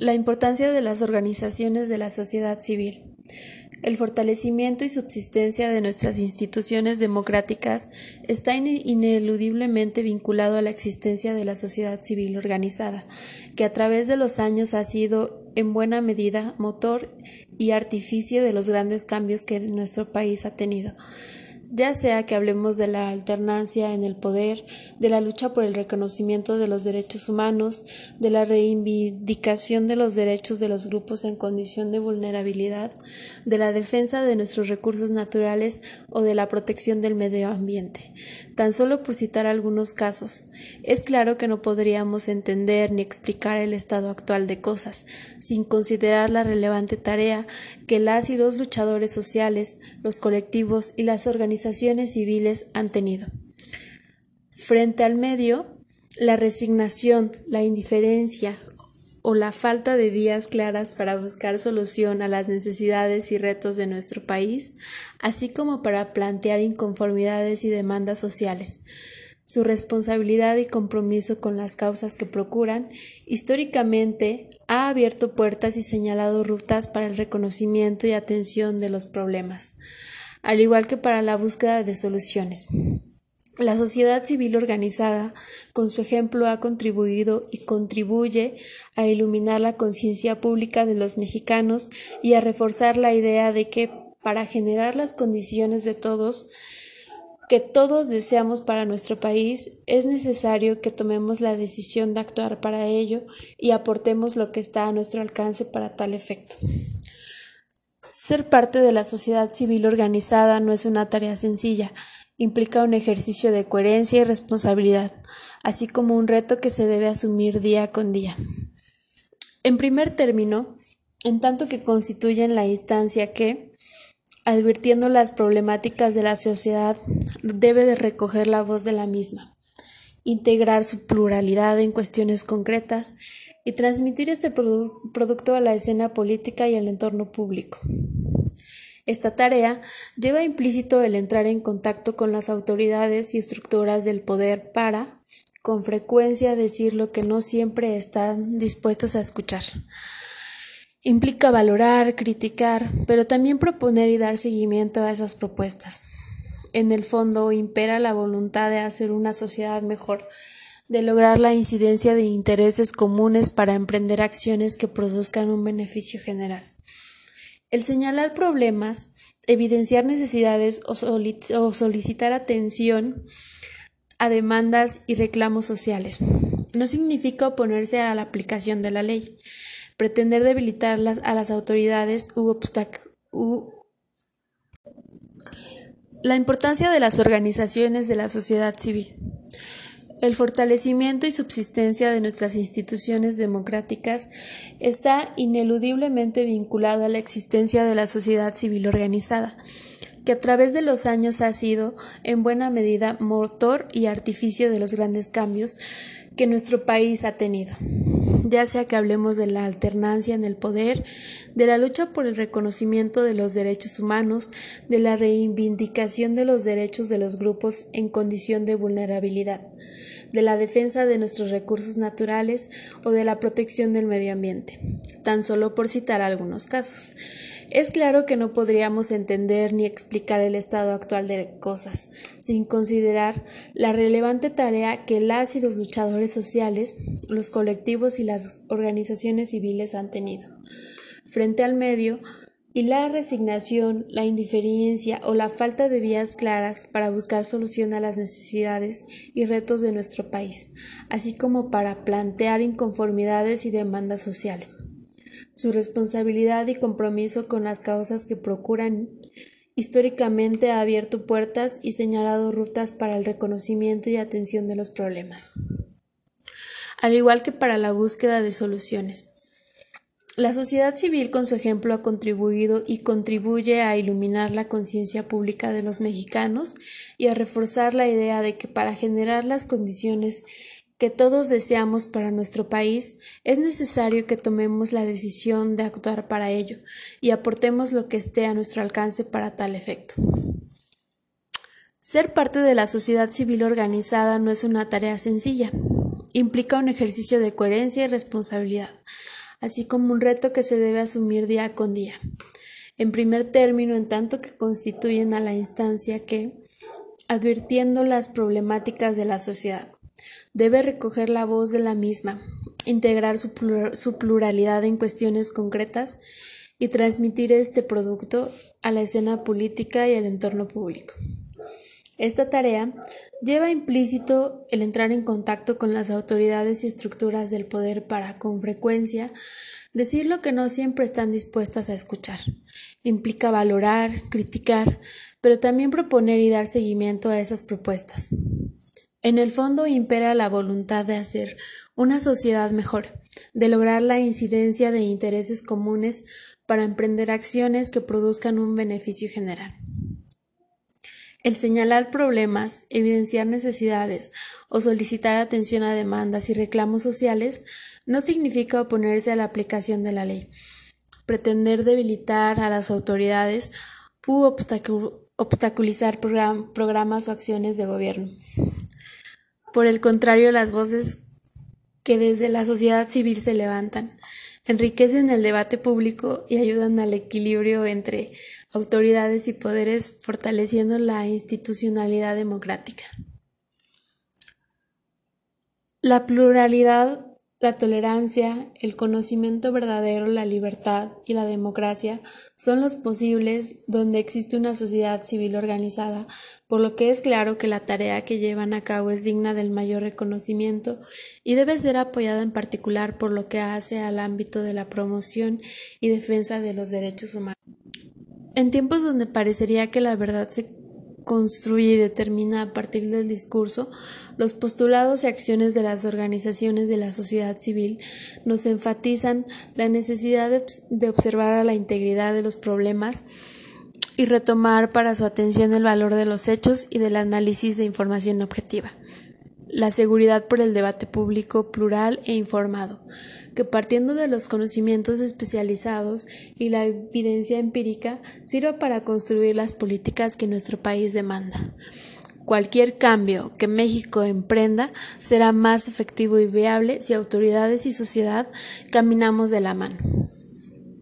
La importancia de las organizaciones de la sociedad civil. El fortalecimiento y subsistencia de nuestras instituciones democráticas está ineludiblemente vinculado a la existencia de la sociedad civil organizada, que a través de los años ha sido en buena medida motor y artificio de los grandes cambios que nuestro país ha tenido ya sea que hablemos de la alternancia en el poder, de la lucha por el reconocimiento de los derechos humanos, de la reivindicación de los derechos de los grupos en condición de vulnerabilidad, de la defensa de nuestros recursos naturales o de la protección del medio ambiente. Tan solo por citar algunos casos, es claro que no podríamos entender ni explicar el estado actual de cosas sin considerar la relevante tarea que las y los luchadores sociales, los colectivos y las organizaciones civiles han tenido. Frente al medio, la resignación, la indiferencia o la falta de vías claras para buscar solución a las necesidades y retos de nuestro país, así como para plantear inconformidades y demandas sociales. Su responsabilidad y compromiso con las causas que procuran, históricamente, ha abierto puertas y señalado rutas para el reconocimiento y atención de los problemas al igual que para la búsqueda de soluciones. La sociedad civil organizada, con su ejemplo, ha contribuido y contribuye a iluminar la conciencia pública de los mexicanos y a reforzar la idea de que para generar las condiciones de todos que todos deseamos para nuestro país, es necesario que tomemos la decisión de actuar para ello y aportemos lo que está a nuestro alcance para tal efecto. Ser parte de la sociedad civil organizada no es una tarea sencilla, implica un ejercicio de coherencia y responsabilidad, así como un reto que se debe asumir día con día. En primer término, en tanto que constituyen la instancia que, advirtiendo las problemáticas de la sociedad, debe de recoger la voz de la misma, integrar su pluralidad en cuestiones concretas y transmitir este producto a la escena política y al entorno público. Esta tarea lleva implícito el entrar en contacto con las autoridades y estructuras del poder para, con frecuencia, decir lo que no siempre están dispuestas a escuchar. Implica valorar, criticar, pero también proponer y dar seguimiento a esas propuestas. En el fondo impera la voluntad de hacer una sociedad mejor, de lograr la incidencia de intereses comunes para emprender acciones que produzcan un beneficio general. El señalar problemas, evidenciar necesidades o, solicitar atención a demandas y reclamos sociales no significa oponerse a la aplicación de la ley, pretender debilitarlas a las autoridades u, u la importancia de las organizaciones de la sociedad civil. El fortalecimiento y subsistencia de nuestras instituciones democráticas está ineludiblemente vinculado a la existencia de la sociedad civil organizada, que a través de los años ha sido, en buena medida, motor y artificio de los grandes cambios que nuestro país ha tenido, ya sea que hablemos de la alternancia en el poder, de la lucha por el reconocimiento de los derechos humanos, de la reivindicación de los derechos de los grupos en condición de vulnerabilidad de la defensa de nuestros recursos naturales o de la protección del medio ambiente, tan solo por citar algunos casos. Es claro que no podríamos entender ni explicar el estado actual de cosas sin considerar la relevante tarea que las y los luchadores sociales, los colectivos y las organizaciones civiles han tenido. Frente al medio, y la resignación, la indiferencia o la falta de vías claras para buscar solución a las necesidades y retos de nuestro país, así como para plantear inconformidades y demandas sociales. Su responsabilidad y compromiso con las causas que procuran históricamente ha abierto puertas y señalado rutas para el reconocimiento y atención de los problemas, al igual que para la búsqueda de soluciones. La sociedad civil con su ejemplo ha contribuido y contribuye a iluminar la conciencia pública de los mexicanos y a reforzar la idea de que para generar las condiciones que todos deseamos para nuestro país, es necesario que tomemos la decisión de actuar para ello y aportemos lo que esté a nuestro alcance para tal efecto. Ser parte de la sociedad civil organizada no es una tarea sencilla, implica un ejercicio de coherencia y responsabilidad así como un reto que se debe asumir día con día. En primer término, en tanto que constituyen a la instancia que, advirtiendo las problemáticas de la sociedad, debe recoger la voz de la misma, integrar su, pluralidad en cuestiones concretas y transmitir este producto a la escena política y al entorno público. Esta tarea lleva implícito el entrar en contacto con las autoridades y estructuras del poder para, con frecuencia, decir lo que no siempre están dispuestas a escuchar. Implica valorar, criticar, pero también proponer y dar seguimiento a esas propuestas. En el fondo impera la voluntad de hacer una sociedad mejor, de lograr la incidencia de intereses comunes para emprender acciones que produzcan un beneficio general. El señalar problemas, evidenciar necesidades o solicitar atención a demandas y reclamos sociales no significa oponerse a la aplicación de la ley, pretender debilitar a las autoridades u obstaculizar programas o acciones de gobierno. Por el contrario, las voces que desde la sociedad civil se levantan enriquecen el debate público y ayudan al equilibrio entre autoridades y poderes, fortaleciendo la institucionalidad democrática. La pluralidad, la tolerancia, el conocimiento verdadero, la libertad y la democracia son los posibles donde existe una sociedad civil organizada, por lo que es claro que la tarea que llevan a cabo es digna del mayor reconocimiento y debe ser apoyada en particular por lo que hace al ámbito de la promoción y defensa de los derechos humanos. En tiempos donde parecería que la verdad se construye y determina a partir del discurso, los postulados y acciones de las organizaciones de la sociedad civil nos enfatizan la necesidad de, observar a la integridad de los problemas y retomar para su atención el valor de los hechos y del análisis de información objetiva. La seguridad por el debate público plural e informado, que partiendo de los conocimientos especializados y la evidencia empírica sirva para construir las políticas que nuestro país demanda. Cualquier cambio que México emprenda será más efectivo y viable si autoridades y sociedad caminamos de la mano.